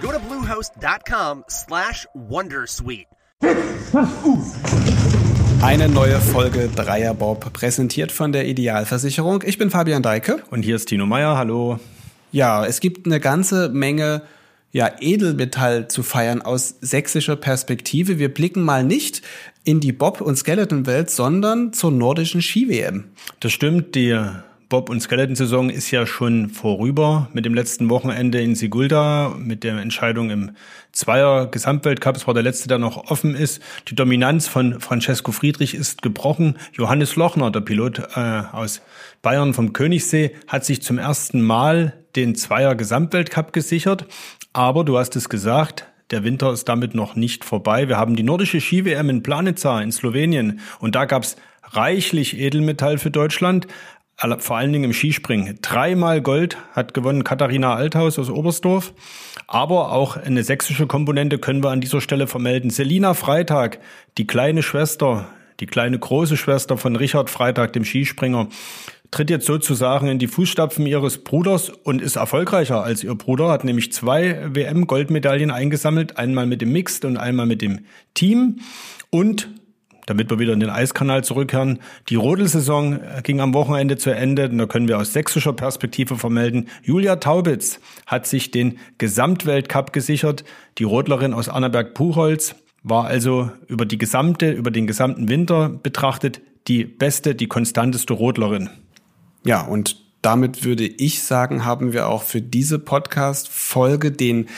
Go to bluehost.com/wondersuite. Eine neue Folge Dreierbob, präsentiert von der Idealversicherung. Ich bin Fabian Deike. Und hier ist Tino Meyer. Hallo. Ja, es gibt eine ganze Menge ja, Edelmetall zu feiern aus sächsischer Perspektive. Wir blicken mal nicht in die Bob- und Skeleton-Welt, sondern zur nordischen Ski-WM. Das stimmt, die Bob- und Skeleton-Saison ist ja schon vorüber mit dem letzten Wochenende in Sigulda, mit der Entscheidung im Zweier-Gesamtweltcup. Es war der letzte, der noch offen ist. Die Dominanz von Francesco Friedrich ist gebrochen. Johannes Lochner, der Pilot äh, aus Bayern vom Königssee, hat sich zum ersten Mal den Zweier-Gesamtweltcup gesichert. Aber du hast es gesagt, der Winter ist damit noch nicht vorbei. Wir haben die nordische Ski-WM in Planica in Slowenien und da gab's reichlich Edelmetall für Deutschland vor allen Dingen im Skispringen. Dreimal Gold hat gewonnen Katharina Althaus aus Oberstdorf. Aber auch eine sächsische Komponente können wir an dieser Stelle vermelden. Selina Freitag, die kleine Schwester, die kleine große Schwester von Richard Freitag, dem Skispringer, tritt jetzt sozusagen in die Fußstapfen ihres Bruders und ist erfolgreicher als ihr Bruder, hat nämlich zwei WM-Goldmedaillen eingesammelt, einmal mit dem Mixed und einmal mit dem Team. Und damit wir wieder in den Eiskanal zurückkehren. Die Rodelsaison äh, ging am Wochenende zu Ende. Da können wir aus sächsischer Perspektive vermelden. Julia Taubitz hat sich den Gesamtweltcup gesichert. Die Rodlerin aus Annaberg-Puchholz war also über die gesamte, über den gesamten Winter betrachtet die beste, die konstanteste Rodlerin. Ja, und damit würde ich sagen, haben wir auch für diese Podcast-Folge den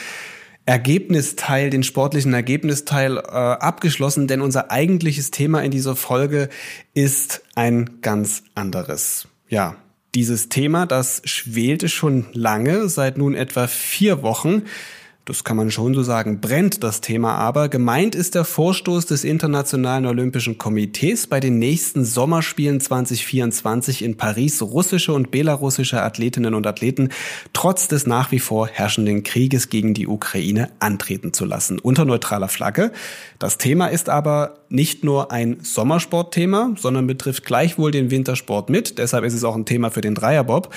Ergebnisteil, den sportlichen Ergebnisteil äh, abgeschlossen, denn unser eigentliches Thema in dieser Folge ist ein ganz anderes. Ja, dieses Thema, das schwelte schon lange, seit nun etwa vier Wochen das kann man schon so sagen, brennt das Thema aber. Gemeint ist der Vorstoß des Internationalen Olympischen Komitees bei den nächsten Sommerspielen 2024 in Paris russische und belarussische Athletinnen und Athleten trotz des nach wie vor herrschenden Krieges gegen die Ukraine antreten zu lassen, unter neutraler Flagge. Das Thema ist aber nicht nur ein Sommersportthema, sondern betrifft gleichwohl den Wintersport mit. Deshalb ist es auch ein Thema für den Dreierbob.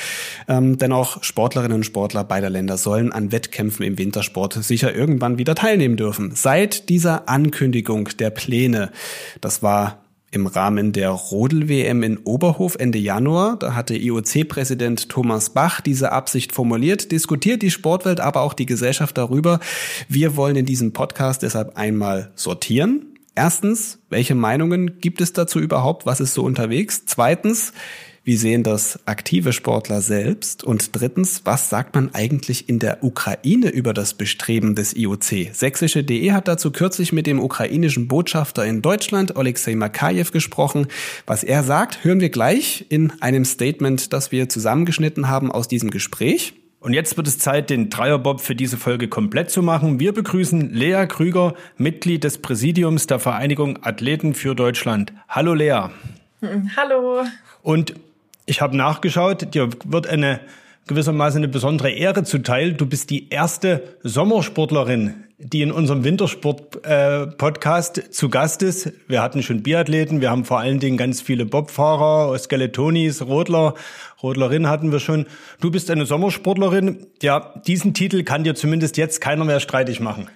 Ähm, denn auch Sportlerinnen und Sportler beider Länder sollen an Wettkämpfen im Wintersport sicher irgendwann wieder teilnehmen dürfen. Seit dieser Ankündigung der Pläne, das war im Rahmen der Rodel-WM in Oberhof Ende Januar. Da hatte IOC-Präsident Thomas Bach diese Absicht formuliert, diskutiert die Sportwelt, aber auch die Gesellschaft darüber. Wir wollen in diesem Podcast deshalb einmal sortieren. Erstens, welche Meinungen gibt es dazu überhaupt? Was ist so unterwegs? Zweitens, wie sehen das aktive Sportler selbst? Und drittens, was sagt man eigentlich in der Ukraine über das Bestreben des IOC? Sächsische.de hat dazu kürzlich mit dem ukrainischen Botschafter in Deutschland, Alexei Makajew, gesprochen. Was er sagt, hören wir gleich in einem Statement, das wir zusammengeschnitten haben aus diesem Gespräch. Und jetzt wird es Zeit, den Dreierbob für diese Folge komplett zu machen. Wir begrüßen Lea Krüger, Mitglied des Präsidiums der Vereinigung Athleten für Deutschland. Hallo Lea. Hallo. Und ich habe nachgeschaut, dir wird eine gewissermaßen eine besondere Ehre zuteil. Du bist die erste Sommersportlerin, die in unserem Wintersport-Podcast äh, zu Gast ist. Wir hatten schon Biathleten, wir haben vor allen Dingen ganz viele Bobfahrer, Skeletonis, Rodler, Rodlerin hatten wir schon. Du bist eine Sommersportlerin. Ja, diesen Titel kann dir zumindest jetzt keiner mehr streitig machen.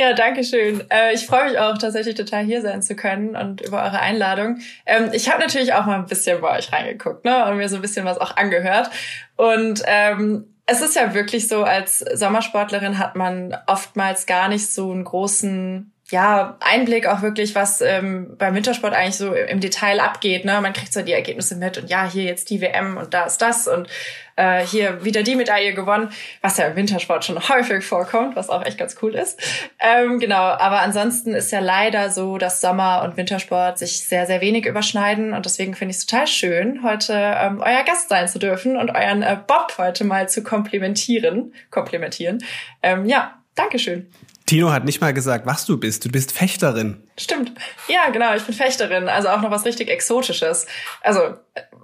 Ja, danke schön. Äh, ich freue mich auch tatsächlich total hier sein zu können und über eure Einladung. Ähm, ich habe natürlich auch mal ein bisschen bei euch reingeguckt ne, und mir so ein bisschen was auch angehört. Und ähm, es ist ja wirklich so, als Sommersportlerin hat man oftmals gar nicht so einen großen ja, Einblick auch wirklich, was ähm, beim Wintersport eigentlich so im Detail abgeht. Ne? Man kriegt so die Ergebnisse mit und ja, hier jetzt die WM und da ist das und äh, hier wieder die Medaille gewonnen, was ja im Wintersport schon häufig vorkommt, was auch echt ganz cool ist. Ähm, genau, aber ansonsten ist ja leider so, dass Sommer- und Wintersport sich sehr, sehr wenig überschneiden und deswegen finde ich es total schön, heute ähm, euer Gast sein zu dürfen und euren äh, Bob heute mal zu komplimentieren. Komplimentieren. Ähm, ja, Dankeschön. Tino hat nicht mal gesagt, was du bist. Du bist Fechterin. Stimmt. Ja, genau, ich bin Fechterin. Also auch noch was richtig Exotisches. Also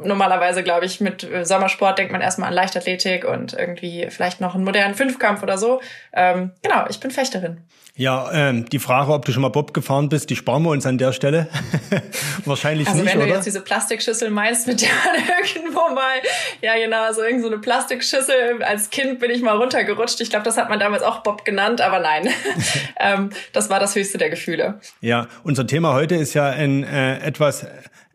normalerweise, glaube ich, mit Sommersport denkt man erstmal an Leichtathletik und irgendwie vielleicht noch einen modernen Fünfkampf oder so. Ähm, genau, ich bin Fechterin. Ja, ähm, die Frage, ob du schon mal Bob gefahren bist, die sparen wir uns an der Stelle. Wahrscheinlich also nicht, wenn oder? du jetzt diese Plastikschüssel meinst, mit der man irgendwo mal, ja genau, so irgend so eine Plastikschüssel. Als Kind bin ich mal runtergerutscht. Ich glaube, das hat man damals auch Bob genannt, aber nein. ähm, das war das höchste der Gefühle. Ja, unser Thema heute ist ja ein äh, etwas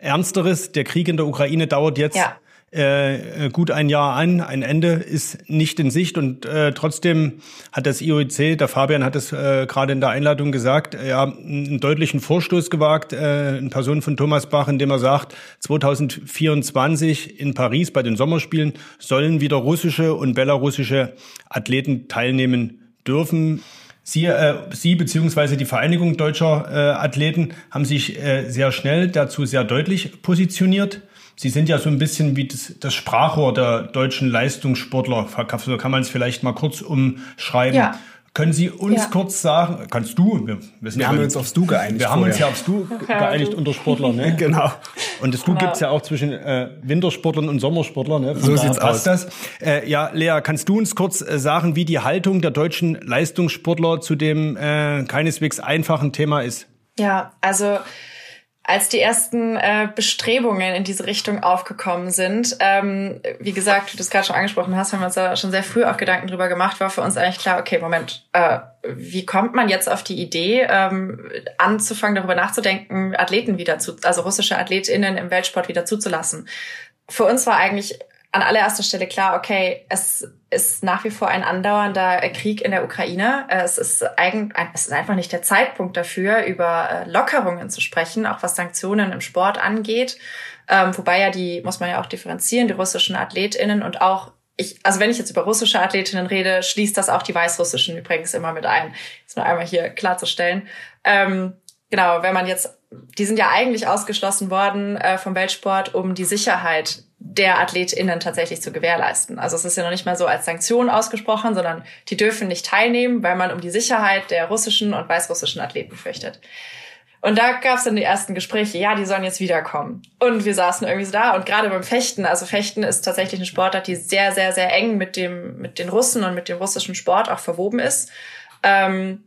ernsteres. Der Krieg in der Ukraine dauert jetzt Ja. äh, gut ein Jahr an. Ein Ende ist nicht in Sicht und äh, trotzdem hat das IOC, der Fabian hat es äh, gerade in der Einladung gesagt, äh, ja, einen deutlichen Vorstoß gewagt äh, in Person von Thomas Bach, indem er sagt, 2024 in Paris bei den Sommerspielen sollen wieder russische und belarussische Athleten teilnehmen dürfen. Sie, äh, Sie beziehungsweise die Vereinigung deutscher äh, Athleten haben sich äh, sehr schnell dazu sehr deutlich positioniert. Sie sind ja so ein bisschen wie das, das Sprachrohr der deutschen Leistungssportler. Kann man es vielleicht mal kurz umschreiben. Ja. Können Sie uns Ja. kurz sagen, kannst du, wir, wir, sind Wir haben uns aufs Du geeinigt. wir haben uns ja aufs Du ge- geeinigt unter Sportler, ne? Genau. Und das Du gibt's ja auch zwischen äh, Wintersportlern und Sommersportlern. Ne? Von So sieht's passt aus. Das. Äh, ja, Lea, kannst du uns kurz äh, sagen, wie die Haltung der deutschen Leistungssportler zu dem äh, keineswegs einfachen Thema ist? Ja, also als die ersten äh, Bestrebungen in diese Richtung aufgekommen sind, ähm, wie gesagt, wie du es gerade schon angesprochen hast, haben wir uns da schon sehr früh auch Gedanken drüber gemacht, war für uns eigentlich klar, okay, Moment, äh, wie kommt man jetzt auf die Idee, ähm, anzufangen, darüber nachzudenken, Athleten wieder zu, also russische AthletInnen im Weltsport wieder zuzulassen? Für uns war eigentlich an allererster Stelle klar, okay, es ist nach wie vor ein andauernder Krieg in der Ukraine. Es ist, eigen, es ist einfach nicht der Zeitpunkt dafür, über äh, Lockerungen zu sprechen, auch was Sanktionen im Sport angeht. Ähm, wobei ja die, muss man ja auch differenzieren, die russischen AthletInnen und auch ich, also wenn ich jetzt über russische Athletinnen rede, schließt das auch die weißrussischen übrigens immer mit ein. Das nur einmal hier klarzustellen. Ähm, genau, wenn man jetzt, die sind ja eigentlich ausgeschlossen worden äh, vom Weltsport, um die Sicherheit der AthletInnen tatsächlich zu gewährleisten. Also es ist ja noch nicht mal so als Sanktion ausgesprochen, sondern die dürfen nicht teilnehmen, weil man um die Sicherheit der russischen und weißrussischen Athleten fürchtet. Und da gab es dann die ersten Gespräche, ja, die sollen jetzt wiederkommen. Und wir saßen irgendwie so da und gerade beim Fechten, also Fechten ist tatsächlich eine Sportart, die sehr, sehr, sehr eng mit dem, mit den Russen und mit dem russischen Sport auch verwoben ist. Ähm,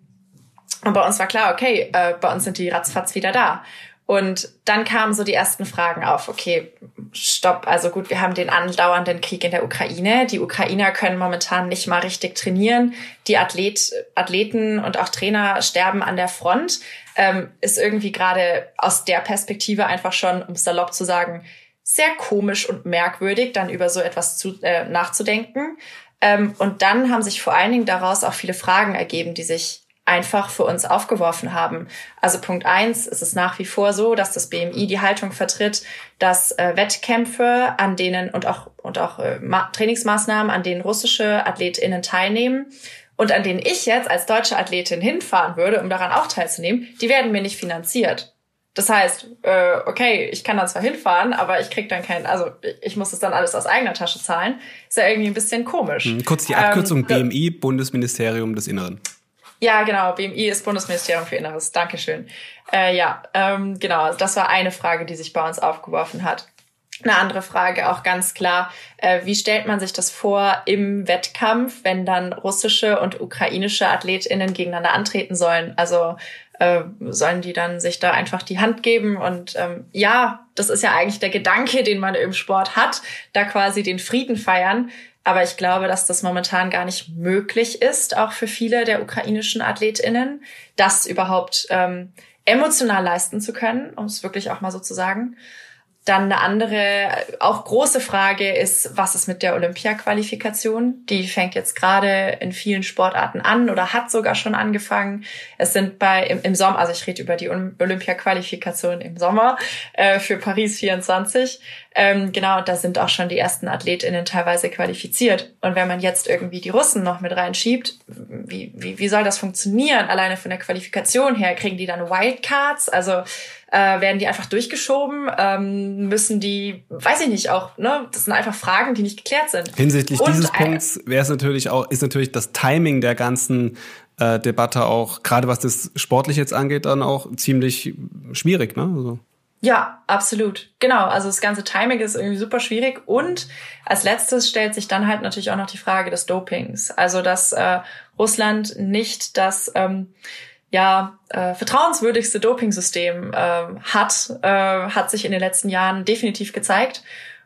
und bei uns war klar, okay, äh, bei uns sind die ratzfatz wieder da. Und dann kamen so die ersten Fragen auf, okay, stopp, also gut, wir haben den andauernden Krieg in der Ukraine. Die Ukrainer können momentan nicht mal richtig trainieren. Die Athlet, Athleten und auch Trainer sterben an der Front. Ähm, ist irgendwie gerade aus der Perspektive einfach schon, um salopp zu sagen, sehr komisch und merkwürdig, dann über so etwas zu, äh, nachzudenken. Ähm, und dann haben sich vor allen Dingen daraus auch viele Fragen ergeben, die sich einfach für uns aufgeworfen haben. Also Punkt eins, es ist nach wie vor so, dass das BMI die Haltung vertritt, dass äh, Wettkämpfe, an denen und auch und auch äh, Ma Trainingsmaßnahmen, an denen russische AthletInnen teilnehmen und an denen ich jetzt als deutsche Athletin hinfahren würde, um daran auch teilzunehmen, die werden mir nicht finanziert. Das heißt, äh, okay, ich kann dann zwar hinfahren, aber ich krieg dann kein, also ich muss es dann alles aus eigener Tasche zahlen. Ist ja irgendwie ein bisschen komisch. Kurz die Abkürzung Ähm, BMI, Bundesministerium des Inneren. Ja, genau. BMI ist Bundesministerium für Inneres. Dankeschön. Äh, ja, ähm, genau. Das war eine Frage, die sich bei uns aufgeworfen hat. Eine andere Frage auch ganz klar. Äh, wie stellt man sich das vor im Wettkampf, wenn dann russische und ukrainische AthletInnen gegeneinander antreten sollen? Also äh, sollen die dann sich da einfach die Hand geben? Und ähm, ja, das ist ja eigentlich der Gedanke, den man im Sport hat, da quasi den Frieden feiern. Aber ich glaube, dass das momentan gar nicht möglich ist, auch für viele der ukrainischen AthletInnen, das überhaupt ähm, emotional leisten zu können, um es wirklich auch mal so zu sagen. Dann eine andere, auch große Frage ist, was ist mit der Olympia-Qualifikation? Die fängt jetzt gerade in vielen Sportarten an oder hat sogar schon angefangen. Es sind bei im, im Sommer, also ich rede über die Olympia-Qualifikation im Sommer äh, für Paris 24. Ähm, genau, da sind auch schon die ersten AthletInnen teilweise qualifiziert. Und wenn man jetzt irgendwie die Russen noch mit reinschiebt, wie, wie, wie soll das funktionieren? Alleine von der Qualifikation her kriegen die dann Wildcards, also äh, werden die einfach durchgeschoben? Ähm, müssen die, weiß ich nicht, auch, ne? Das sind einfach Fragen, die nicht geklärt sind. Hinsichtlich Und dieses Punkts wäre es natürlich auch, ist natürlich das Timing der ganzen äh, Debatte auch, gerade was das sportlich jetzt angeht, dann auch ziemlich schwierig, ne? Also. Ja, absolut. Genau. Also das ganze Timing ist irgendwie super schwierig. Und als letztes stellt sich dann halt natürlich auch noch die Frage des Dopings. Also dass äh, Russland nicht das ähm, ja äh, vertrauenswürdigste Dopingsystem äh, hat, äh, hat sich in den letzten Jahren definitiv gezeigt.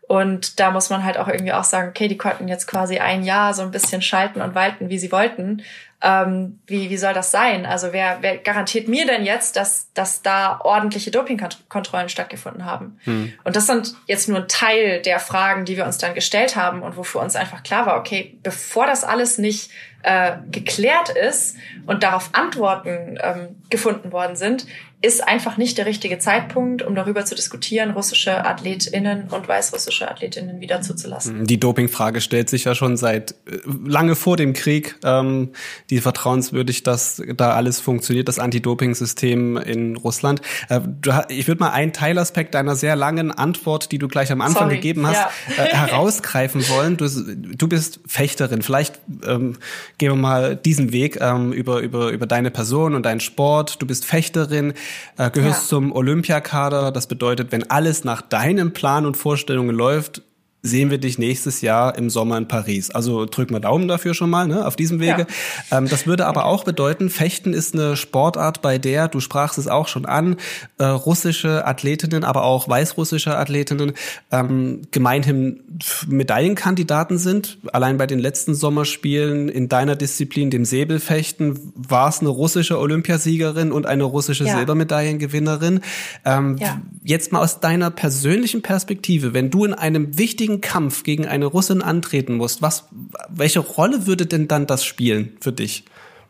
Und da muss man halt auch irgendwie auch sagen, okay, die konnten jetzt quasi ein Jahr so ein bisschen schalten und walten, wie sie wollten ähm, wie, wie soll das sein? Also wer, wer garantiert mir denn jetzt, dass, dass da ordentliche Dopingkontrollen stattgefunden haben? Hm. Und das sind jetzt nur ein Teil der Fragen, die wir uns dann gestellt haben und wofür uns einfach klar war, okay, bevor das alles nicht äh, geklärt ist und darauf Antworten ähm, gefunden worden sind, ist einfach nicht der richtige Zeitpunkt, um darüber zu diskutieren, russische AthletInnen und weißrussische AthletInnen wieder zuzulassen. Die Dopingfrage stellt sich ja schon seit äh, lange vor dem Krieg. Ähm, die vertrauenswürdig, dass da alles funktioniert, das Anti-Doping-System in Russland. Äh, ich würde mal einen Teilaspekt deiner sehr langen Antwort, die du gleich am Anfang Sorry, gegeben hast, ja. äh, herausgreifen wollen. Du, du bist Fechterin. Vielleicht ähm, gehen wir mal diesen Weg ähm, über, über, über deine Person und deinen Sport. Du bist Fechterin äh, gehörst ja. zum Olympiakader. Das bedeutet, wenn alles nach deinem Plan und Vorstellungen läuft, sehen wir dich nächstes Jahr im Sommer in Paris. Also drück mal Daumen dafür schon mal, ne, auf diesem Wege. Ja. Ähm, das würde aber auch bedeuten, Fechten ist eine Sportart, bei der, du sprachst es auch schon an, äh, russische Athletinnen, aber auch weißrussische Athletinnen ähm, gemeinhin Medaillenkandidaten sind. Allein bei den letzten Sommerspielen in deiner Disziplin, dem Säbelfechten, war es eine russische Olympiasiegerin und eine russische ja. Silbermedaillengewinnerin. Ähm, ja. Jetzt mal aus deiner persönlichen Perspektive, wenn du in einem wichtigen richtigen Kampf gegen eine Russin antreten musst, was, welche Rolle würde denn dann das spielen für dich,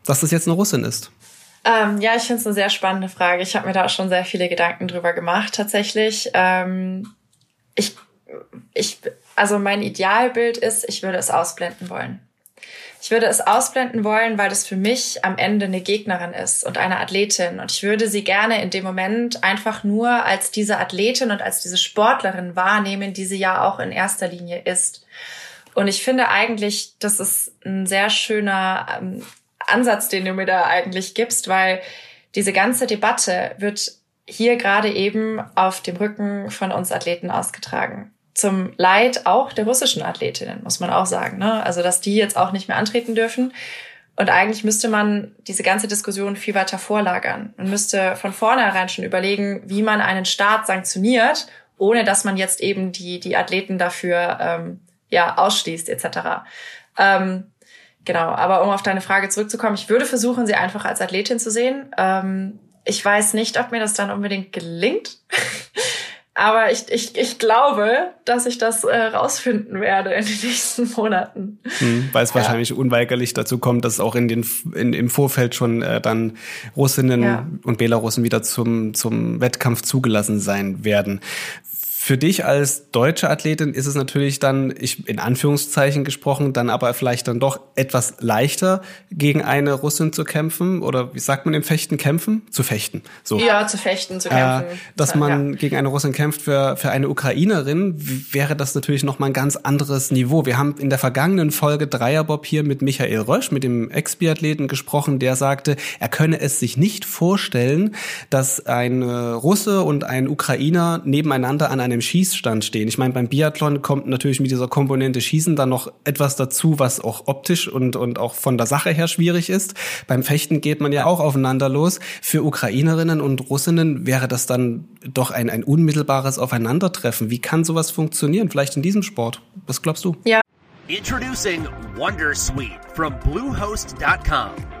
dass das jetzt eine Russin ist? Ähm, ja, ich finde es eine sehr spannende Frage. Ich habe mir da auch schon sehr viele Gedanken drüber gemacht, tatsächlich. Ähm, ich, ich, also mein Idealbild ist, ich würde es ausblenden wollen. Ich würde es ausblenden wollen, weil das für mich am Ende eine Gegnerin ist und eine Athletin. Und ich würde sie gerne in dem Moment einfach nur als diese Athletin und als diese Sportlerin wahrnehmen, die sie ja auch in erster Linie ist. Und ich finde eigentlich, das ist ein sehr schöner ähm, Ansatz, den du mir da eigentlich gibst, weil diese ganze Debatte wird hier gerade eben auf dem Rücken von uns Athleten ausgetragen zum Leid auch der russischen Athletinnen, muss man auch sagen. Ne? Also, dass die jetzt auch nicht mehr antreten dürfen. Und eigentlich müsste man diese ganze Diskussion viel weiter vorlagern und müsste von vornherein schon überlegen, wie man einen Staat sanktioniert, ohne dass man jetzt eben die, die Athleten dafür ähm, ja, ausschließt etc. Ähm, genau, aber um auf deine Frage zurückzukommen, ich würde versuchen, sie einfach als Athletin zu sehen. Ähm, ich weiß nicht, ob mir das dann unbedingt gelingt. Aber ich, ich, ich glaube, dass ich das äh, rausfinden werde in den nächsten Monaten. Hm, weil es ja. wahrscheinlich unweigerlich dazu kommt, dass auch in den, in, im Vorfeld schon äh, dann Russinnen ja. und Belarussen wieder zum, zum Wettkampf zugelassen sein werden. Für dich als deutsche Athletin ist es natürlich dann, ich in Anführungszeichen gesprochen, dann aber vielleicht dann doch etwas leichter, gegen eine Russin zu kämpfen oder wie sagt man im Fechten kämpfen? Zu fechten. So. Ja, zu fechten, zu kämpfen. Äh, dass man ja. gegen eine Russin kämpft für, für eine Ukrainerin, wäre das natürlich nochmal ein ganz anderes Niveau. Wir haben in der vergangenen Folge Dreierbob hier mit Michael Rösch, mit dem Ex-Biathleten gesprochen, der sagte, er könne es sich nicht vorstellen, dass ein Russe und ein Ukrainer nebeneinander an einem Schießstand stehen. Ich meine, beim Biathlon kommt natürlich mit dieser Komponente Schießen dann noch etwas dazu, was auch optisch und, und auch von der Sache her schwierig ist. Beim Fechten geht man ja auch aufeinander los. Für Ukrainerinnen und Russinnen wäre das dann doch ein, ein unmittelbares Aufeinandertreffen. Wie kann sowas funktionieren? Vielleicht in diesem Sport? Was glaubst du? Ja. Introducing Wondersuite from Bluehost.com.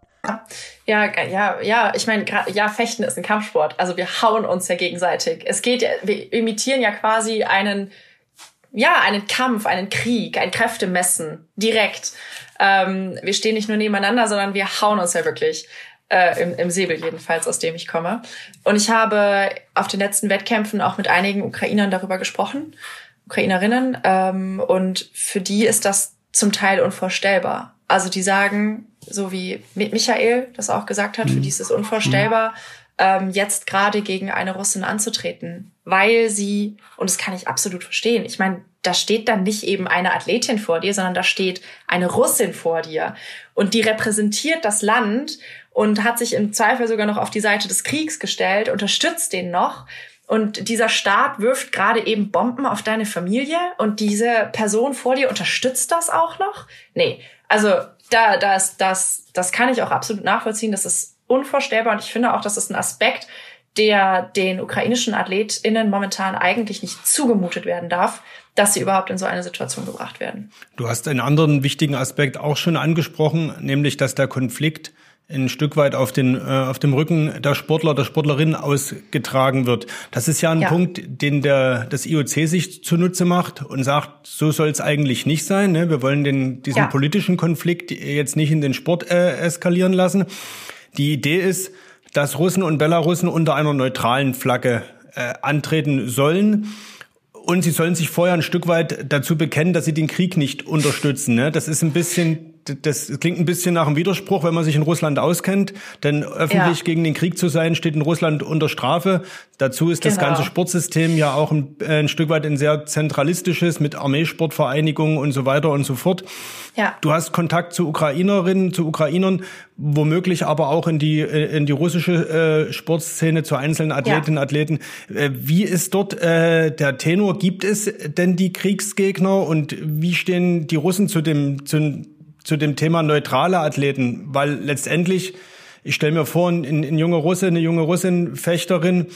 Ja, ja, ja, ich meine, ja, Fechten ist ein Kampfsport. Also wir hauen uns ja gegenseitig. Es geht, wir imitieren ja quasi einen, ja, einen Kampf, einen Krieg, ein Kräftemessen direkt. Ähm, wir stehen nicht nur nebeneinander, sondern wir hauen uns ja wirklich. äh, im, im Säbel jedenfalls, aus dem ich komme. Und ich habe auf den letzten Wettkämpfen auch mit einigen Ukrainern darüber gesprochen, Ukrainerinnen, ähm, und für die ist das zum Teil unvorstellbar. Also die sagen, so wie Michael das auch gesagt hat, für mhm. die ist es unvorstellbar, ähm, jetzt gerade gegen eine Russin anzutreten, weil sie, und das kann ich absolut verstehen, ich meine, da steht dann nicht eben eine Athletin vor dir, sondern da steht eine Russin vor dir. Und die repräsentiert das Land und hat sich im Zweifel sogar noch auf die Seite des Kriegs gestellt, unterstützt den noch. Und dieser Staat wirft gerade eben Bomben auf deine Familie und diese Person vor dir unterstützt das auch noch? Nee, also da, das, das, das kann ich auch absolut nachvollziehen. Das ist unvorstellbar und ich finde auch, das ist ein Aspekt, der den ukrainischen AthletInnen momentan eigentlich nicht zugemutet werden darf, dass sie überhaupt in so eine Situation gebracht werden. Du hast einen anderen wichtigen Aspekt auch schon angesprochen, nämlich dass der Konflikt ein Stück weit auf, den, äh, auf dem Rücken der Sportler, der Sportlerinnen ausgetragen wird. Das ist ja ein ja. Punkt, den der, das IOC sich zunutze macht und sagt, so soll es eigentlich nicht sein. Ne? Wir wollen den, diesen ja. politischen Konflikt jetzt nicht in den Sport äh, eskalieren lassen. Die Idee ist, dass Russen und Belarussen unter einer neutralen Flagge äh, antreten sollen. Und sie sollen sich vorher ein Stück weit dazu bekennen, dass sie den Krieg nicht unterstützen. Ne? Das ist ein bisschen das klingt ein bisschen nach einem Widerspruch, wenn man sich in Russland auskennt. Denn öffentlich ja. gegen den Krieg zu sein, steht in Russland unter Strafe. Dazu ist genau. das ganze Sportsystem ja auch ein, äh, ein, Stück weit ein sehr zentralistisches mit Armeesportvereinigungen und so weiter und so fort. Ja. Du hast Kontakt zu Ukrainerinnen, zu Ukrainern, womöglich aber auch in die äh, in die russische äh, Sportszene zu einzelnen Athletinnen ja. Athleten. Äh, wie ist dort äh, der Tenor? Gibt es denn die Kriegsgegner und wie stehen die Russen zu dem zu zu dem Thema neutrale Athleten, weil letztendlich, ich stelle mir vor, ein, ein junger Russe, eine junge Russin, Fechterin,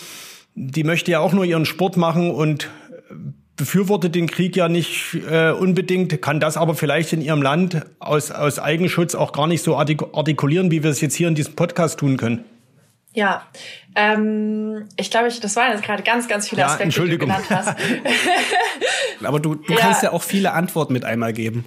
die möchte ja auch nur ihren Sport machen und befürwortet den Krieg ja nicht äh, unbedingt, kann das aber vielleicht in ihrem Land aus, aus Eigenschutz auch gar nicht so artikulieren, wie wir es jetzt hier in diesem Podcast tun können. Ja, ähm, ich glaube, ich, das waren jetzt gerade ganz, ganz viele Aspekte, ja, die du genannt hast. aber du, du ja. kannst ja auch viele Antworten mit einmal geben.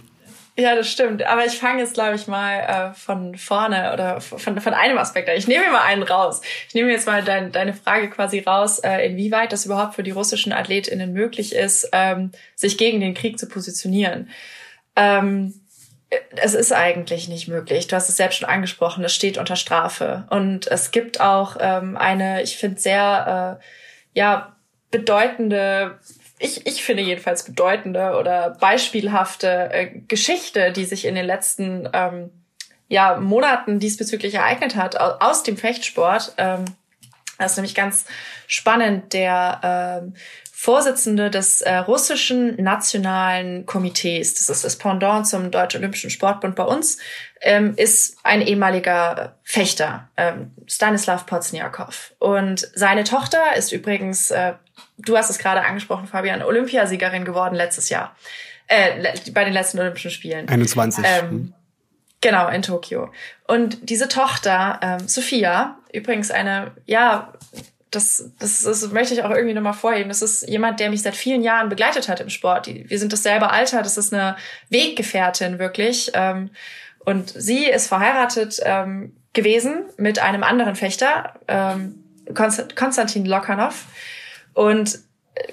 Ja, das stimmt. Aber ich fange jetzt, glaube ich, mal äh, von vorne oder von, von einem Aspekt an. Ich nehme mir mal einen raus. Ich nehme jetzt mal dein, deine Frage quasi raus, äh, inwieweit das überhaupt für die russischen AthletInnen möglich ist, ähm, sich gegen den Krieg zu positionieren. Ähm, es ist eigentlich nicht möglich. Du hast es selbst schon angesprochen, es steht unter Strafe. Und es gibt auch ähm, eine, ich finde, sehr äh, ja, bedeutende ich, ich finde jedenfalls bedeutende oder beispielhafte äh, Geschichte, die sich in den letzten ähm, ja, Monaten diesbezüglich ereignet hat, aus dem Fechtsport. Ähm, das ist nämlich ganz spannend. Der ähm, Vorsitzende des äh, russischen Nationalen Komitees, das ist das Pendant zum Deutschen Olympischen Sportbund bei uns, ähm, ist ein ehemaliger Fechter, ähm, Stanislav Pozniakov. Und seine Tochter ist übrigens äh, du hast es gerade angesprochen, Fabian, Olympiasiegerin geworden letztes Jahr. Äh, bei den letzten Olympischen Spielen. 21. Ähm, hm. genau, in Tokio. Und diese Tochter, ähm, Sophia, übrigens eine, ja, das, das, das möchte ich auch irgendwie nochmal vorheben. Das ist jemand, der mich seit vielen Jahren begleitet hat im Sport. Wir sind dasselbe Alter, das ist eine Weggefährtin wirklich. Ähm, und sie ist verheiratet ähm, gewesen mit einem anderen Fechter, ähm, Konstantin Lokanov. Und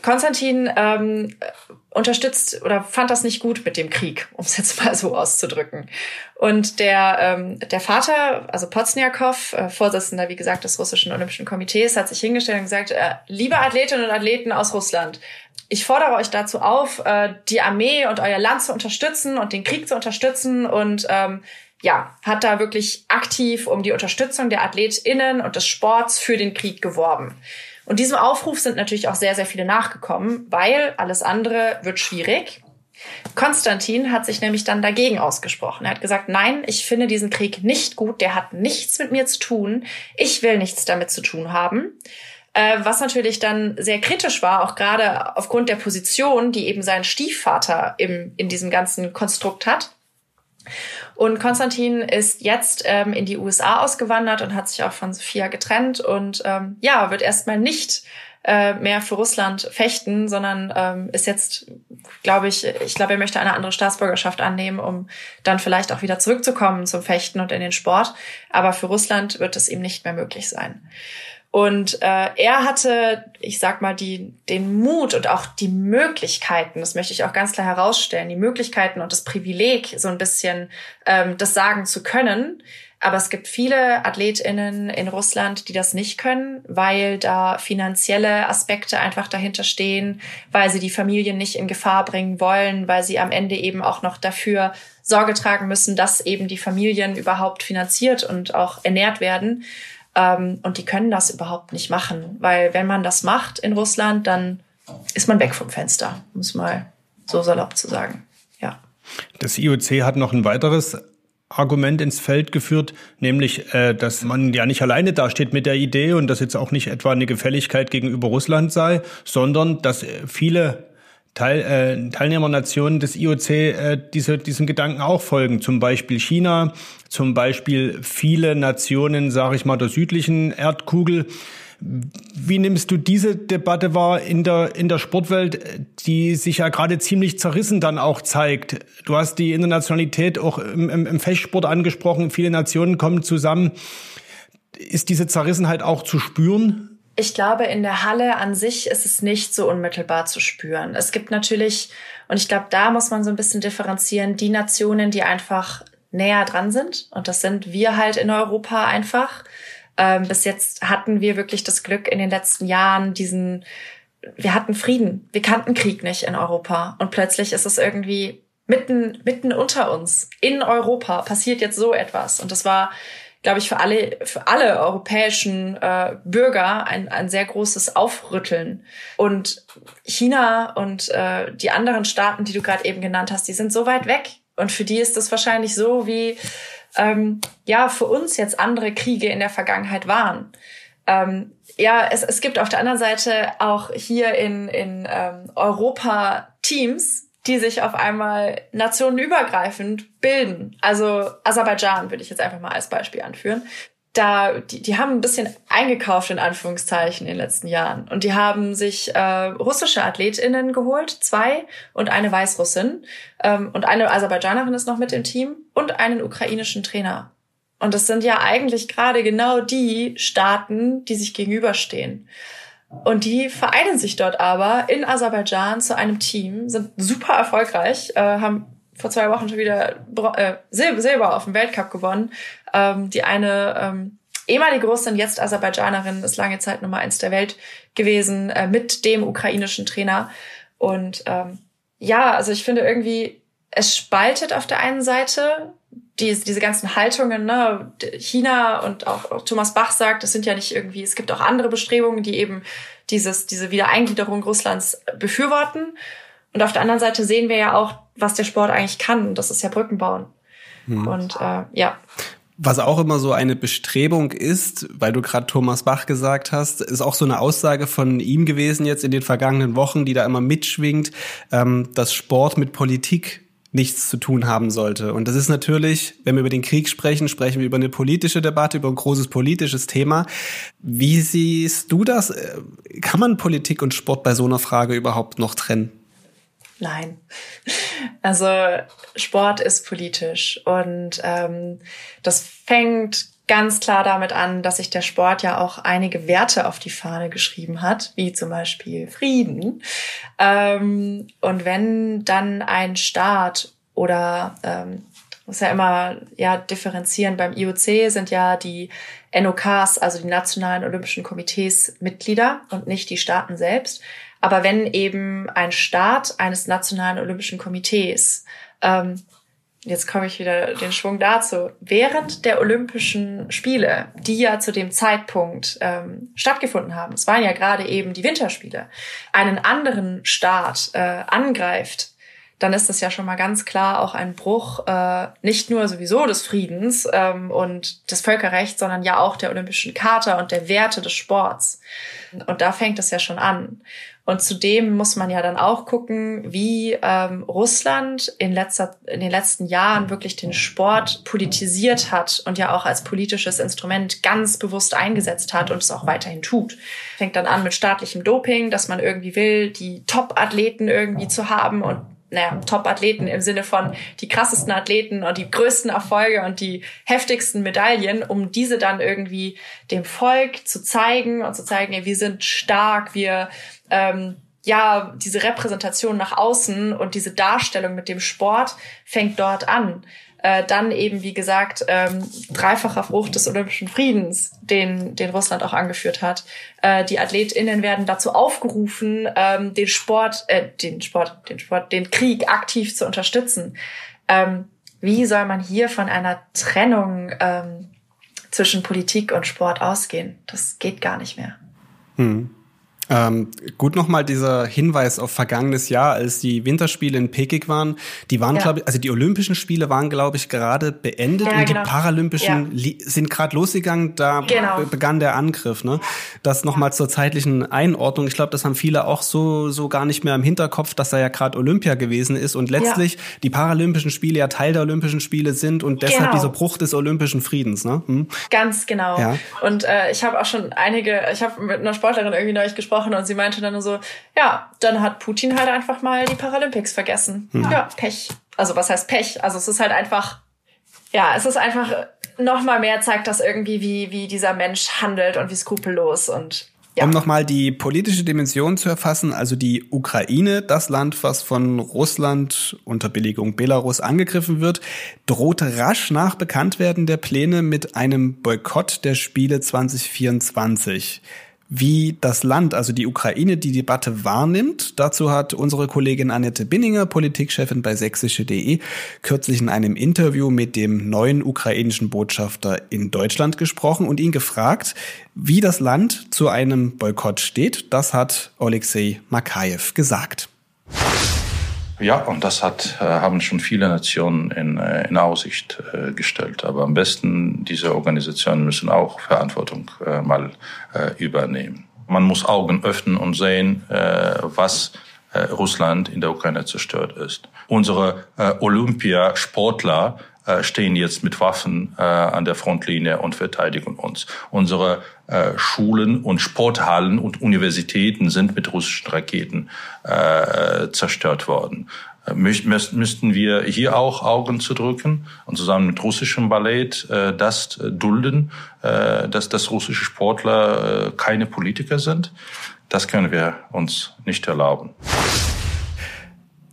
Konstantin ähm, unterstützt oder fand das nicht gut mit dem Krieg, um es jetzt mal so auszudrücken. Und der, ähm, der Vater, also Pozniakov, äh, Vorsitzender, wie gesagt, des russischen Olympischen Komitees, hat sich hingestellt und gesagt, äh, liebe Athletinnen und Athleten aus Russland, ich fordere euch dazu auf, äh, die Armee und euer Land zu unterstützen und den Krieg zu unterstützen und ähm, ja, hat da wirklich aktiv um die Unterstützung der AthletInnen und des Sports für den Krieg geworben. Und diesem Aufruf sind natürlich auch sehr, sehr viele nachgekommen, weil alles andere wird schwierig. Konstantin hat sich nämlich dann dagegen ausgesprochen. Er hat gesagt, nein, ich finde diesen Krieg nicht gut, der hat nichts mit mir zu tun, ich will nichts damit zu tun haben. Äh, was natürlich dann sehr kritisch war, auch gerade aufgrund der Position, die eben sein Stiefvater im, in diesem ganzen Konstrukt hat. Und Konstantin ist jetzt ähm, in die USA ausgewandert und hat sich auch von Sophia getrennt und ähm, ja, wird erstmal nicht äh, mehr für Russland fechten, sondern ähm, ist jetzt, glaube ich, ich glaube, er möchte eine andere Staatsbürgerschaft annehmen, um dann vielleicht auch wieder zurückzukommen zum Fechten und in den Sport. Aber für Russland wird es ihm nicht mehr möglich sein. Und äh, er hatte, ich sag mal, die, den Mut und auch die Möglichkeiten, das möchte ich auch ganz klar herausstellen, die Möglichkeiten und das Privileg, so ein bisschen ähm, das sagen zu können. Aber es gibt viele AthletInnen in Russland, die das nicht können, weil da finanzielle Aspekte einfach dahinter stehen, weil sie die Familien nicht in Gefahr bringen wollen, weil sie am Ende eben auch noch dafür Sorge tragen müssen, dass eben die Familien überhaupt finanziert und auch ernährt werden. Ähm, und die können das überhaupt nicht machen, weil wenn man das macht in Russland, dann ist man weg vom Fenster, um es mal so salopp zu sagen. Ja. Das IOC hat noch ein weiteres Argument ins Feld geführt, nämlich, äh, dass man ja nicht alleine dasteht mit der Idee und dass jetzt auch nicht etwa eine Gefälligkeit gegenüber Russland sei, sondern dass viele Teil, äh, Teilnehmernationen des IOC äh, diese, diesen Gedanken auch folgen. Zum Beispiel China, zum Beispiel viele Nationen, sage ich mal, der südlichen Erdkugel. Wie nimmst du diese Debatte wahr in der, in der Sportwelt, die sich ja gerade ziemlich zerrissen dann auch zeigt? Du hast die Internationalität auch im, im, im Fechtsport angesprochen. Viele Nationen kommen zusammen. Ist diese Zerrissenheit auch zu spüren? Ich glaube, in der Halle an sich ist es nicht so unmittelbar zu spüren. Es gibt natürlich, und ich glaube, da muss man so ein bisschen differenzieren, die Nationen, die einfach näher dran sind. Und das sind wir halt in Europa einfach. Ähm, bis jetzt hatten wir wirklich das Glück in den letzten Jahren diesen, wir hatten Frieden. Wir kannten Krieg nicht in Europa. Und plötzlich ist es irgendwie mitten, mitten unter uns. In Europa passiert jetzt so etwas. Und das war glaube ich, für alle, für alle europäischen äh, Bürger ein, ein sehr großes Aufrütteln. Und China und äh, die anderen Staaten, die du gerade eben genannt hast, die sind so weit weg. Und für die ist das wahrscheinlich so, wie ähm, ja für uns jetzt andere Kriege in der Vergangenheit waren. Ähm, ja, es, es gibt auf der anderen Seite auch hier in, in ähm, Europa Teams, die sich auf einmal nationenübergreifend bilden. Also Aserbaidschan würde ich jetzt einfach mal als Beispiel anführen. Da, die, die haben ein bisschen eingekauft in Anführungszeichen in den letzten Jahren. Und die haben sich äh, russische AthletInnen geholt, zwei und eine Weißrussin. Ähm, und eine Aserbaidschanerin ist noch mit im Team und einen ukrainischen Trainer. Und das sind ja eigentlich gerade genau die Staaten, die sich gegenüberstehen. Und die vereinen sich dort aber in Aserbaidschan zu einem Team, sind super erfolgreich, äh, haben vor zwei Wochen schon wieder äh, Sil Silber auf dem Weltcup gewonnen. Ähm, die eine ähm, ehemalige Russin, jetzt Aserbaidschanerin, ist lange Zeit Nummer eins der Welt gewesen, äh, mit dem ukrainischen Trainer. Und ähm, ja, also ich finde irgendwie, es spaltet auf der einen Seite die, diese ganzen Haltungen, ne, China und auch, auch Thomas Bach sagt, das sind ja nicht irgendwie, es gibt auch andere Bestrebungen, die eben dieses, diese Wiedereingliederung Russlands befürworten. Und auf der anderen Seite sehen wir ja auch, was der Sport eigentlich kann. Und das ist ja Brücken bauen. Hm. Und äh, ja. Was auch immer so eine Bestrebung ist, weil du gerade Thomas Bach gesagt hast, ist auch so eine Aussage von ihm gewesen jetzt in den vergangenen Wochen, die da immer mitschwingt, ähm, dass Sport mit Politik nichts zu tun haben sollte. Und das ist natürlich, wenn wir über den Krieg sprechen, sprechen wir über eine politische Debatte, über ein großes politisches Thema. Wie siehst du das? Kann man Politik und Sport bei so einer Frage überhaupt noch trennen? Nein. Also Sport ist politisch und ähm, das fängt ganz klar damit an, dass sich der Sport ja auch einige Werte auf die Fahne geschrieben hat, wie zum Beispiel Frieden. Ähm, und wenn dann ein Staat oder ähm, muss ja immer ja differenzieren. Beim IOC sind ja die NOKs, also die nationalen Olympischen Komitees, Mitglieder und nicht die Staaten selbst. Aber wenn eben ein Staat eines nationalen Olympischen Komitees ähm, jetzt komme ich wieder den Schwung dazu, während der Olympischen Spiele, die ja zu dem Zeitpunkt ähm, stattgefunden haben, es waren ja gerade eben die Winterspiele, einen anderen Staat äh, angreift, dann ist das ja schon mal ganz klar auch ein Bruch äh, nicht nur sowieso des Friedens ähm, und des Völkerrechts, sondern ja auch der Olympischen Charta und der Werte des Sports. Und da fängt es ja schon an. Und zudem muss man ja dann auch gucken, wie ähm, Russland in, letzter, in den letzten Jahren wirklich den Sport politisiert hat und ja auch als politisches Instrument ganz bewusst eingesetzt hat und es auch weiterhin tut. Fängt dann an mit staatlichem Doping, dass man irgendwie will, die Top-Athleten irgendwie zu haben und naja, Top-Athleten im Sinne von die krassesten Athleten und die größten Erfolge und die heftigsten Medaillen, um diese dann irgendwie dem Volk zu zeigen und zu zeigen, wir sind stark, wir ähm, ja, diese Repräsentation nach außen und diese Darstellung mit dem Sport fängt dort an. Äh, dann eben, wie gesagt, ähm, dreifacher Frucht des Olympischen Friedens, den, den Russland auch angeführt hat. Äh, die AthletInnen werden dazu aufgerufen, ähm, den Sport, äh, den Sport, den Sport, den Krieg aktiv zu unterstützen. Ähm, wie soll man hier von einer Trennung ähm, zwischen Politik und Sport ausgehen? Das geht gar nicht mehr. Hm. Ähm, gut nochmal dieser Hinweis auf vergangenes Jahr, als die Winterspiele in Peking waren. Die waren, ja. glaube ich, also die Olympischen Spiele waren, glaube ich, gerade beendet ja, und genau. die Paralympischen ja. sind gerade losgegangen. Da genau. begann der Angriff. Ne? Das nochmal zur zeitlichen Einordnung. Ich glaube, das haben viele auch so so gar nicht mehr im Hinterkopf, dass da ja gerade Olympia gewesen ist und letztlich die Paralympischen Spiele ja Teil der Olympischen Spiele sind und deshalb genau. dieser Bruch des Olympischen Friedens. Ne? Hm? Ganz genau. Und äh, ich habe auch schon einige, ich habe mit einer Sportlerin irgendwie neulich gesprochen gesprochen und sie meinte dann nur so, ja, dann hat Putin halt einfach mal die Paralympics vergessen. Mhm. Ja, Pech. Also was heißt Pech? Also es ist halt einfach, ja, es ist einfach noch mal mehr zeigt das irgendwie, wie, wie dieser Mensch handelt und wie skrupellos und ja. Um nochmal die politische Dimension zu erfassen, also die Ukraine, das Land, was von Russland unter Billigung Belarus angegriffen wird, droht rasch nach Bekanntwerden der Pläne mit einem Boykott der Spiele 2024 wie das Land, also die Ukraine, die Debatte wahrnimmt. Dazu hat unsere Kollegin Annette Binninger, Politikchefin bei sächsische.de, kürzlich in einem Interview mit dem neuen ukrainischen Botschafter in Deutschland gesprochen und ihn gefragt, wie das Land zu einem Boykott steht. Das hat Alexei Makayev gesagt. Ja, und das hat, äh, haben schon viele Nationen in, äh, in Aussicht äh, gestellt. Aber am besten, diese Organisationen müssen auch Verantwortung äh, mal äh, übernehmen. Man muss Augen öffnen und sehen, äh, was Russland in der Ukraine zerstört ist. Unsere Olympiasportler äh, stehen jetzt mit Waffen äh, an der Frontlinie und verteidigen uns. Unsere äh, Schulen und Sporthallen und Universitäten sind mit russischen Raketen äh, zerstört worden. Äh, müssten wir hier auch Augen zu drücken und zusammen mit russischem Ballett äh, das dulden, äh, dass, dass russische Sportler äh, keine Politiker sind? Das können wir uns nicht erlauben.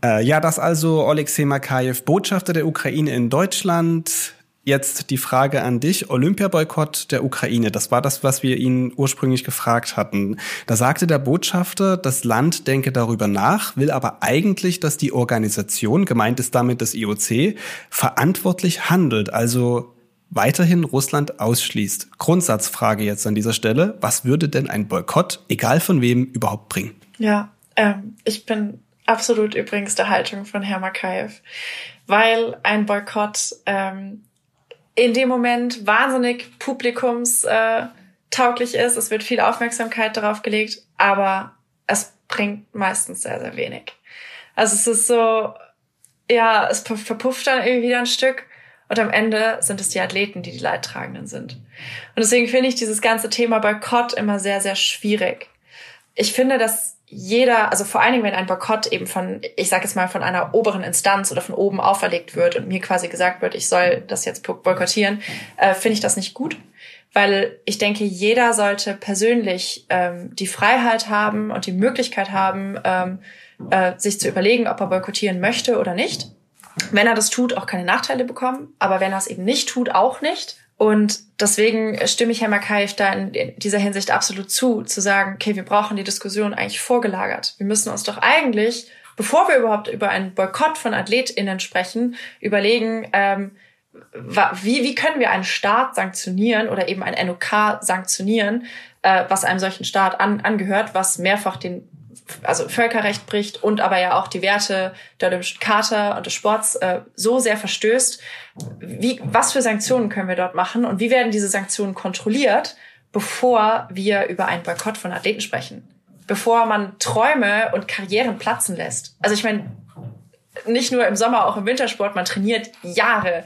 Äh, ja, das also Alexei Makayev, Botschafter der Ukraine in Deutschland. Jetzt die Frage an dich, Olympiaboykott der Ukraine, das war das, was wir ihn ursprünglich gefragt hatten. Da sagte der Botschafter, das Land denke darüber nach, will aber eigentlich, dass die Organisation, gemeint ist damit das IOC, verantwortlich handelt, also weiterhin Russland ausschließt. Grundsatzfrage jetzt an dieser Stelle, was würde denn ein Boykott, egal von wem, überhaupt bringen? Ja, ähm, ich bin absolut übrigens der Haltung von Herr Makayev, weil ein ähm, in dem Moment wahnsinnig publikumstauglich ist. Es wird viel Aufmerksamkeit darauf gelegt, aber es bringt meistens sehr, sehr wenig. Also es ist so, ja, es verpufft dann irgendwie wieder ein Stück und am Ende sind es die Athleten, die die Leidtragenden sind. Und deswegen finde ich dieses ganze Thema Boykott immer sehr, sehr schwierig. Ich finde, dass jeder, also vor allen Dingen, wenn ein Boykott eben von, ich sage jetzt mal, von einer oberen Instanz oder von oben auferlegt wird und mir quasi gesagt wird, ich soll das jetzt boykottieren, äh, finde ich das nicht gut. Weil ich denke, jeder sollte persönlich ähm, die Freiheit haben und die Möglichkeit haben, ähm, äh, sich zu überlegen, ob er boykottieren möchte oder nicht. Wenn er das tut, auch keine Nachteile bekommen, aber wenn er es eben nicht tut, auch nicht. Und deswegen stimme ich Herr Makayev da in dieser Hinsicht absolut zu, zu sagen, okay, wir brauchen die Diskussion eigentlich vorgelagert. Wir müssen uns doch eigentlich, bevor wir überhaupt über einen Boykott von AthletInnen sprechen, überlegen, ähm, wie, wie können wir einen Staat sanktionieren oder eben ein NOK sanktionieren, äh, was einem solchen Staat an, angehört, was mehrfach den also Völkerrecht bricht und aber ja auch die Werte der Olympischen Charta und des Sports äh, so sehr verstößt. Wie, was für Sanktionen können wir dort machen und wie werden diese Sanktionen kontrolliert, bevor wir über einen Boykott von Athleten sprechen? bevor man Träume und Karrieren platzen lässt. Also ich meine, nicht nur im Sommer, auch im Wintersport, man trainiert Jahre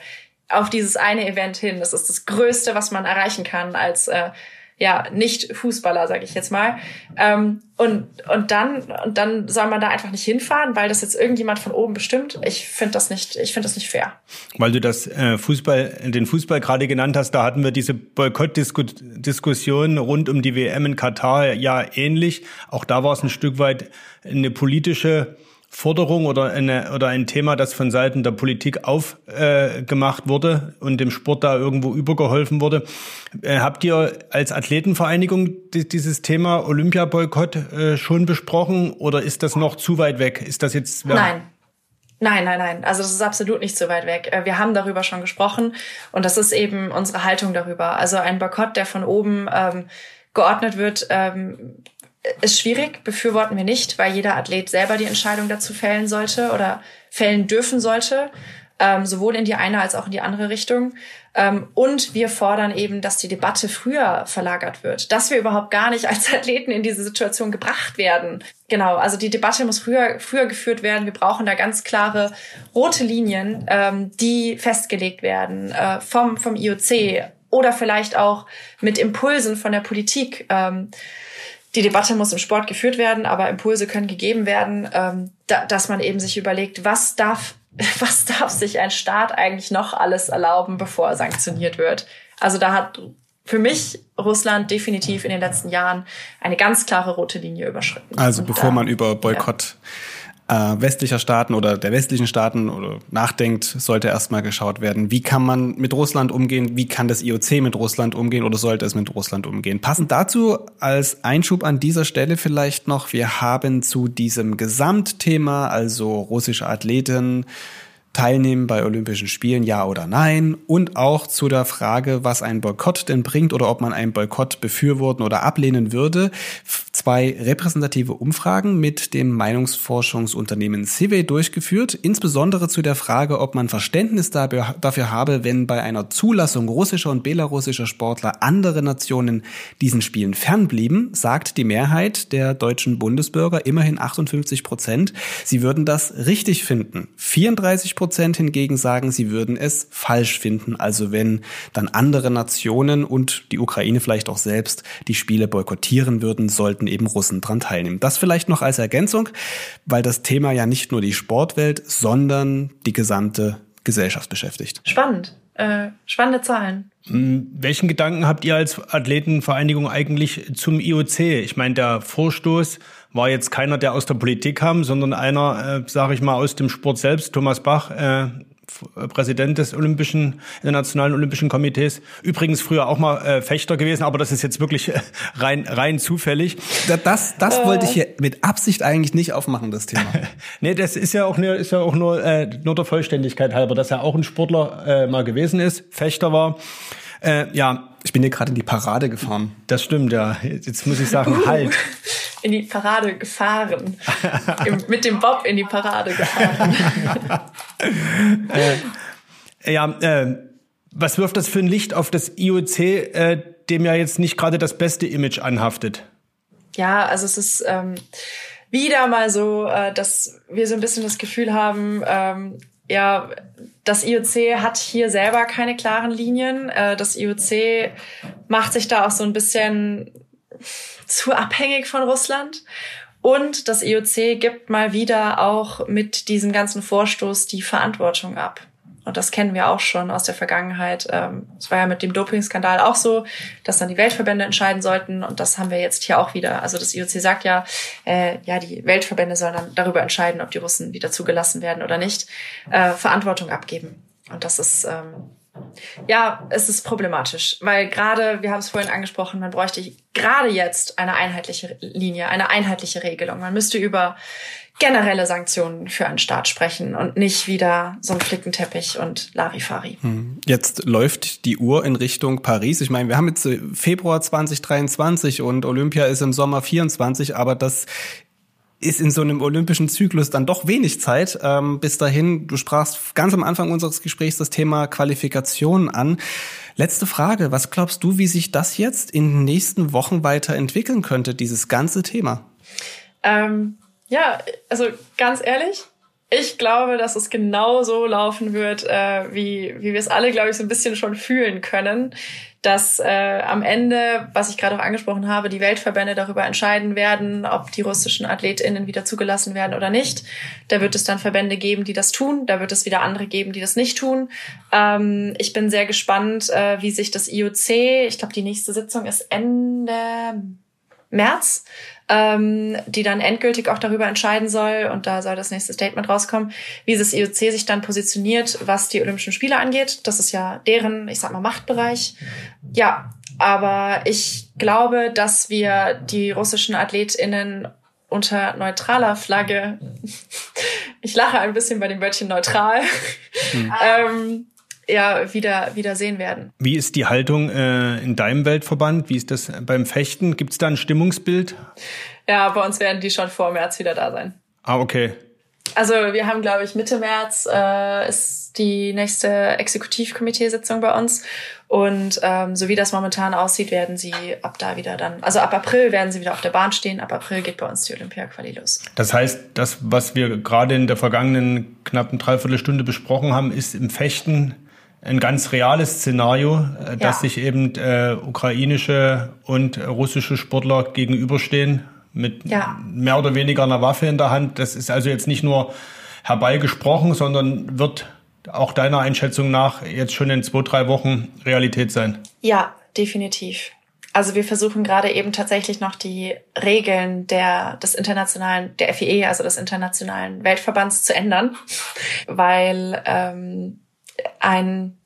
auf dieses eine Event hin. Das ist das Größte, was man erreichen kann als äh, ja nicht Fußballer, sage ich jetzt mal. Ähm, und und dann und dann soll man da einfach nicht hinfahren, weil das jetzt irgendjemand von oben bestimmt. Ich finde das nicht. Ich finde das nicht fair. Weil du das äh, Fußball, den Fußball gerade genannt hast, da hatten wir diese Boykottdiskussion rund um die WM in Katar ja ähnlich. Auch da war es ein Stück weit eine politische Forderung oder, eine, oder ein Thema, das von Seiten der Politik aufgemacht äh, wurde und dem Sport da irgendwo übergeholfen wurde. Äh, habt ihr als Athletenvereinigung dieses Thema Olympiaboykott äh, schon besprochen oder ist das noch zu weit weg? Ist das jetzt? Ja Nein. Nein, nein, nein. Also das ist absolut nicht so weit weg. Äh, wir haben darüber schon gesprochen und das ist eben unsere Haltung darüber. Also ein Boykott, der von oben ähm, geordnet wird, ähm, ist schwierig, befürworten wir nicht, weil jeder Athlet selber die Entscheidung dazu fällen sollte oder fällen dürfen sollte, ähm, sowohl in die eine als auch in die andere Richtung. Ähm, und wir fordern eben, dass die Debatte früher verlagert wird, dass wir überhaupt gar nicht als Athleten in diese Situation gebracht werden. Genau, also die Debatte muss früher, früher geführt werden. Wir brauchen da ganz klare rote Linien, ähm, die festgelegt werden äh, vom, vom IOC oder vielleicht auch mit Impulsen von der Politik. Ähm, die Debatte muss im Sport geführt werden, aber Impulse können gegeben werden, ähm, da, dass man eben sich überlegt, was darf, was darf sich ein Staat eigentlich noch alles erlauben, bevor er sanktioniert wird. Also da hat für mich Russland definitiv in den letzten Jahren eine ganz klare rote Linie überschritten. Also Und bevor da, man über Boykott ja äh, westlicher Staaten oder der westlichen Staaten oder nachdenkt, sollte erstmal geschaut werden, wie kann man mit Russland umgehen, wie kann das IOC mit Russland umgehen oder sollte es mit Russland umgehen. Passend dazu als Einschub an dieser Stelle vielleicht noch, wir haben zu diesem Gesamtthema, also russische Athleten, teilnehmen bei Olympischen Spielen, ja oder nein? Und auch zu der Frage, was ein Boykott denn bringt oder ob man einen Boykott befürworten oder ablehnen würde. Zwei repräsentative Umfragen mit dem Meinungsforschungsunternehmen Cive durchgeführt, insbesondere zu der Frage, ob man Verständnis dafür habe, wenn bei einer Zulassung russischer und belarussischer Sportler andere Nationen diesen Spielen fernblieben, sagt die Mehrheit der deutschen Bundesbürger, immerhin 58 Prozent, sie würden das richtig finden. 34 Prozent Prozent hingegen sagen, sie würden es falsch finden. Also wenn dann andere Nationen und die Ukraine vielleicht auch selbst die Spiele boykottieren würden, sollten eben Russen dran teilnehmen. Das vielleicht noch als Ergänzung, weil das Thema ja nicht nur die Sportwelt, sondern die gesamte Gesellschaft beschäftigt. Spannend. Äh, spannende Zahlen. Hm, welchen Gedanken habt ihr als Athletenvereinigung eigentlich zum IOC? Ich meine, der Vorstoß war jetzt keiner, der aus der Politik kam, sondern einer, äh, sage ich mal, aus dem Sport selbst. Thomas Bach, äh, Präsident des Olympischen, Internationalen Olympischen Komitees. Übrigens früher auch mal äh, Fechter gewesen, aber das ist jetzt wirklich äh, rein, rein zufällig. Das, das äh. wollte ich hier mit Absicht eigentlich nicht aufmachen, das Thema. nee, das ist ja auch nur, ist ja auch nur, äh, nur der Vollständigkeit halber, dass er auch ein Sportler äh, mal gewesen ist, Fechter war. Äh, ja, ich bin hier gerade in die Parade gefahren. Das stimmt, ja. Jetzt muss ich sagen, halt. In die Parade gefahren. Im, mit dem Bob in die Parade gefahren. äh, ja, äh, was wirft das für ein Licht auf das IOC, äh, dem ja jetzt nicht gerade das beste Image anhaftet? Ja, also es ist ähm, wieder mal so, äh, dass wir so ein bisschen das Gefühl haben, ähm, ja, das IOC hat hier selber keine klaren Linien. Äh, das IOC macht sich da auch so ein bisschen zu abhängig von Russland. Und das IOC gibt mal wieder auch mit diesem ganzen Vorstoß die Verantwortung ab. Und das kennen wir auch schon aus der Vergangenheit. Ähm, es war ja mit dem Dopingskandal auch so, dass dann die Weltverbände entscheiden sollten. Und das haben wir jetzt hier auch wieder. Also das IOC sagt ja, äh, ja, die Weltverbände sollen dann darüber entscheiden, ob die Russen wieder zugelassen werden oder nicht, äh, Verantwortung abgeben. Und das ist ähm, ja, es ist problematisch, weil gerade, wir haben es vorhin angesprochen, man bräuchte gerade jetzt eine einheitliche Linie, eine einheitliche Regelung. Man müsste über generelle Sanktionen für einen Staat sprechen und nicht wieder so ein Flickenteppich und Larifari. Hm. Jetzt läuft die Uhr in Richtung Paris. Ich meine, wir haben jetzt Februar 2023 und Olympia ist im Sommer 24, aber das ist in so einem olympischen Zyklus dann doch wenig Zeit. Ähm, bis dahin, du sprachst ganz am Anfang unseres Gesprächs das Thema Qualifikation an. Letzte Frage, was glaubst du, wie sich das jetzt in den nächsten Wochen weiterentwickeln könnte, dieses ganze Thema? Ähm, ja, also ganz ehrlich, ich glaube, dass es genau so laufen wird, äh, wie, wie wir es alle, glaube ich, so ein bisschen schon fühlen können, dass äh, am Ende, was ich gerade auch angesprochen habe, die Weltverbände darüber entscheiden werden, ob die russischen AthletInnen wieder zugelassen werden oder nicht. Da wird es dann Verbände geben, die das tun. Da wird es wieder andere geben, die das nicht tun. Ähm, ich bin sehr gespannt, äh, wie sich das IOC, ich glaube, die nächste Sitzung ist Ende März, ähm, die dann endgültig auch darüber entscheiden soll, und da soll das nächste Statement rauskommen, wie das IOC sich dann positioniert, was die Olympischen Spiele angeht. Das ist ja deren, ich sag mal, Machtbereich. Ja, aber ich glaube, dass wir die russischen AthletInnen unter neutraler Flagge, ich lache ein bisschen bei dem Wörtchen neutral, hm. ähm, ja wieder, wieder sehen werden. Wie ist die Haltung äh, in deinem Weltverband? Wie ist das beim Fechten? Gibt es da ein Stimmungsbild? Ja, bei uns werden die schon vor März wieder da sein. Ah, okay. Also wir haben, glaube ich, Mitte März äh, ist die nächste Exekutivkomiteesitzung bei uns. Und ähm, so wie das momentan aussieht, werden sie ab da wieder dann, also ab April werden sie wieder auf der Bahn stehen. Ab April geht bei uns die Olympia-Quali los. Das heißt, das, was wir gerade in der vergangenen knappen Dreiviertelstunde besprochen haben, ist im Fechten ein ganz reales Szenario, äh, dass sich eben äh, ukrainische und russische Sportler gegenüberstehen mit ja. mehr oder weniger einer Waffe in der Hand. Das ist also jetzt nicht nur herbeigesprochen, sondern wird auch deiner Einschätzung nach jetzt schon in zwei, drei Wochen Realität sein. Ja, definitiv. Also wir versuchen gerade eben tatsächlich noch die Regeln der, des internationalen, der FIE, also des internationalen Weltverbands zu ändern, weil ähm, ein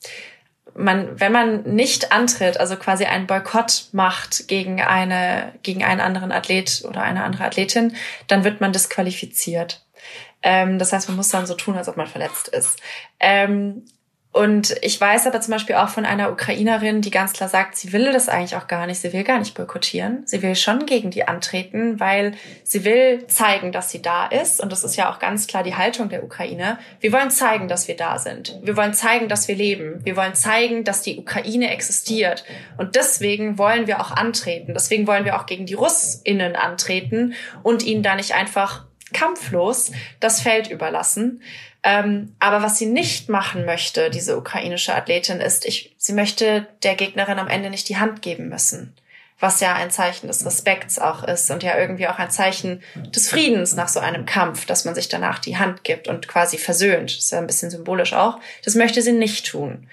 man, wenn man nicht antritt, also quasi einen Boykott macht gegen eine, gegen einen anderen Athlet oder eine andere Athletin, dann wird man disqualifiziert. Ähm, das heißt, man muss dann so tun, als ob man verletzt ist. Ähm, und ich weiß aber zum Beispiel auch von einer Ukrainerin, die ganz klar sagt, sie will das eigentlich auch gar nicht, sie will gar nicht boykottieren, sie will schon gegen die antreten, weil sie will zeigen, dass sie da ist. Und das ist ja auch ganz klar die Haltung der Ukraine. Wir wollen zeigen, dass wir da sind. Wir wollen zeigen, dass wir leben. Wir wollen zeigen, dass die Ukraine existiert. Und deswegen wollen wir auch antreten. Deswegen wollen wir auch gegen die Russinnen antreten und ihnen da nicht einfach kampflos das Feld überlassen. Ähm, aber was sie nicht machen möchte, diese ukrainische Athletin, ist, ich, sie möchte der Gegnerin am Ende nicht die Hand geben müssen. Was ja ein Zeichen des Respekts auch ist und ja irgendwie auch ein Zeichen des Friedens nach so einem Kampf, dass man sich danach die Hand gibt und quasi versöhnt. Das ist ja ein bisschen symbolisch auch. Das möchte sie nicht tun.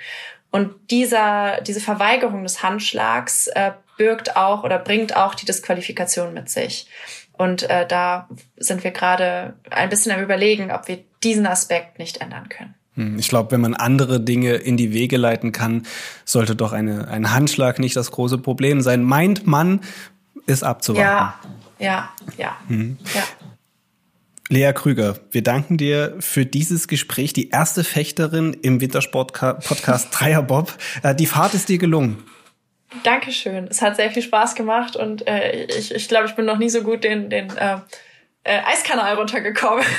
Und dieser, diese Verweigerung des Handschlags äh, birgt auch oder bringt auch die Disqualifikation mit sich. Und äh, da sind wir gerade ein bisschen am Überlegen, ob wir diesen Aspekt nicht ändern können. Hm, ich glaube, wenn man andere Dinge in die Wege leiten kann, sollte doch eine, ein Handschlag nicht das große Problem sein. Meint man, ist abzuwarten. Ja, ja, ja. Mhm. ja. Lea Krüger, wir danken dir für dieses Gespräch. Die erste Fechterin im Wintersport-Podcast Dreierbob. Äh, die Fahrt ist dir gelungen. Dankeschön. Es hat sehr viel Spaß gemacht und äh, ich, ich glaube, ich bin noch nie so gut den, den äh, äh, Eiskanal runtergekommen.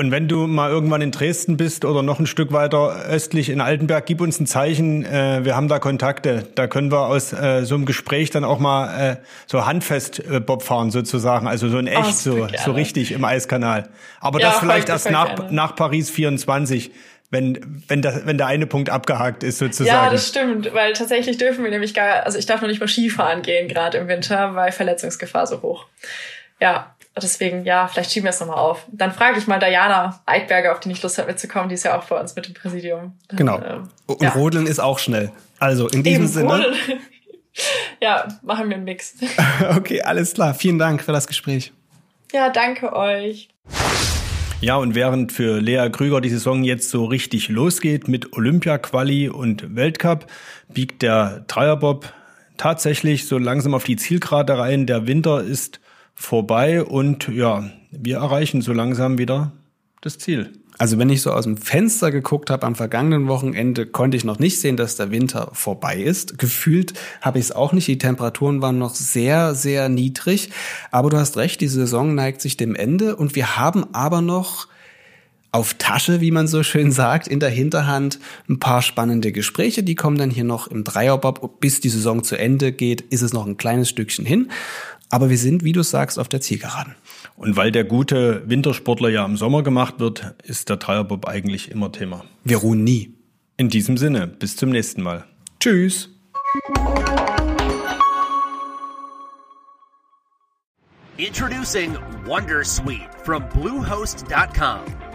Und wenn du mal irgendwann in Dresden bist oder noch ein Stück weiter östlich in Altenberg, gib uns ein Zeichen. Äh, wir haben da Kontakte. Da können wir aus äh, so einem Gespräch dann auch mal äh, so handfest äh, Bob fahren sozusagen. Also so in echt, oh, so, so richtig im Eiskanal. Aber ja, das vielleicht erst nach, nach Paris 24 wenn, wenn, das, wenn der eine Punkt abgehakt ist sozusagen. Ja, das stimmt, weil tatsächlich dürfen wir nämlich gar, also ich darf noch nicht mal Skifahren gehen, gerade im Winter, weil Verletzungsgefahr so hoch. Ja, deswegen, ja, vielleicht schieben wir es nochmal auf. Dann frage ich mal Diana Eidberger, auf die nicht Lust hat mitzukommen, die ist ja auch bei uns mit dem Präsidium. Dann, genau. Ähm, Und ja. Rodeln ist auch schnell. Also in diesem Eben, Sinne. Rodeln. ja, machen wir einen Mix. okay, alles klar. Vielen Dank für das Gespräch. Ja, danke euch. Ja, und während für Lea Krüger die Saison jetzt so richtig losgeht mit Olympia-Quali und Weltcup, biegt der Dreierbob tatsächlich so langsam auf die Zielgerade rein. Der Winter ist vorbei und ja, wir erreichen so langsam wieder das Ziel. Also wenn ich so aus dem Fenster geguckt habe am vergangenen Wochenende, konnte ich noch nicht sehen, dass der Winter vorbei ist. Gefühlt habe ich es auch nicht. Die Temperaturen waren noch sehr, sehr niedrig. Aber du hast recht, die Saison neigt sich dem Ende und wir haben aber noch auf Tasche, wie man so schön sagt, in der Hinterhand ein paar spannende Gespräche. Die kommen dann hier noch im Dreierbob. Bis die Saison zu Ende geht, ist es noch ein kleines Stückchen hin. Aber wir sind, wie du sagst, auf der Zielgeraden. Und weil der gute Wintersportler ja im Sommer gemacht wird, ist der Dreierbob eigentlich immer Thema. Wir ruhen nie. In diesem Sinne, bis zum nächsten Mal. Tschüss. Introducing Wondersuite from Bluehost.com.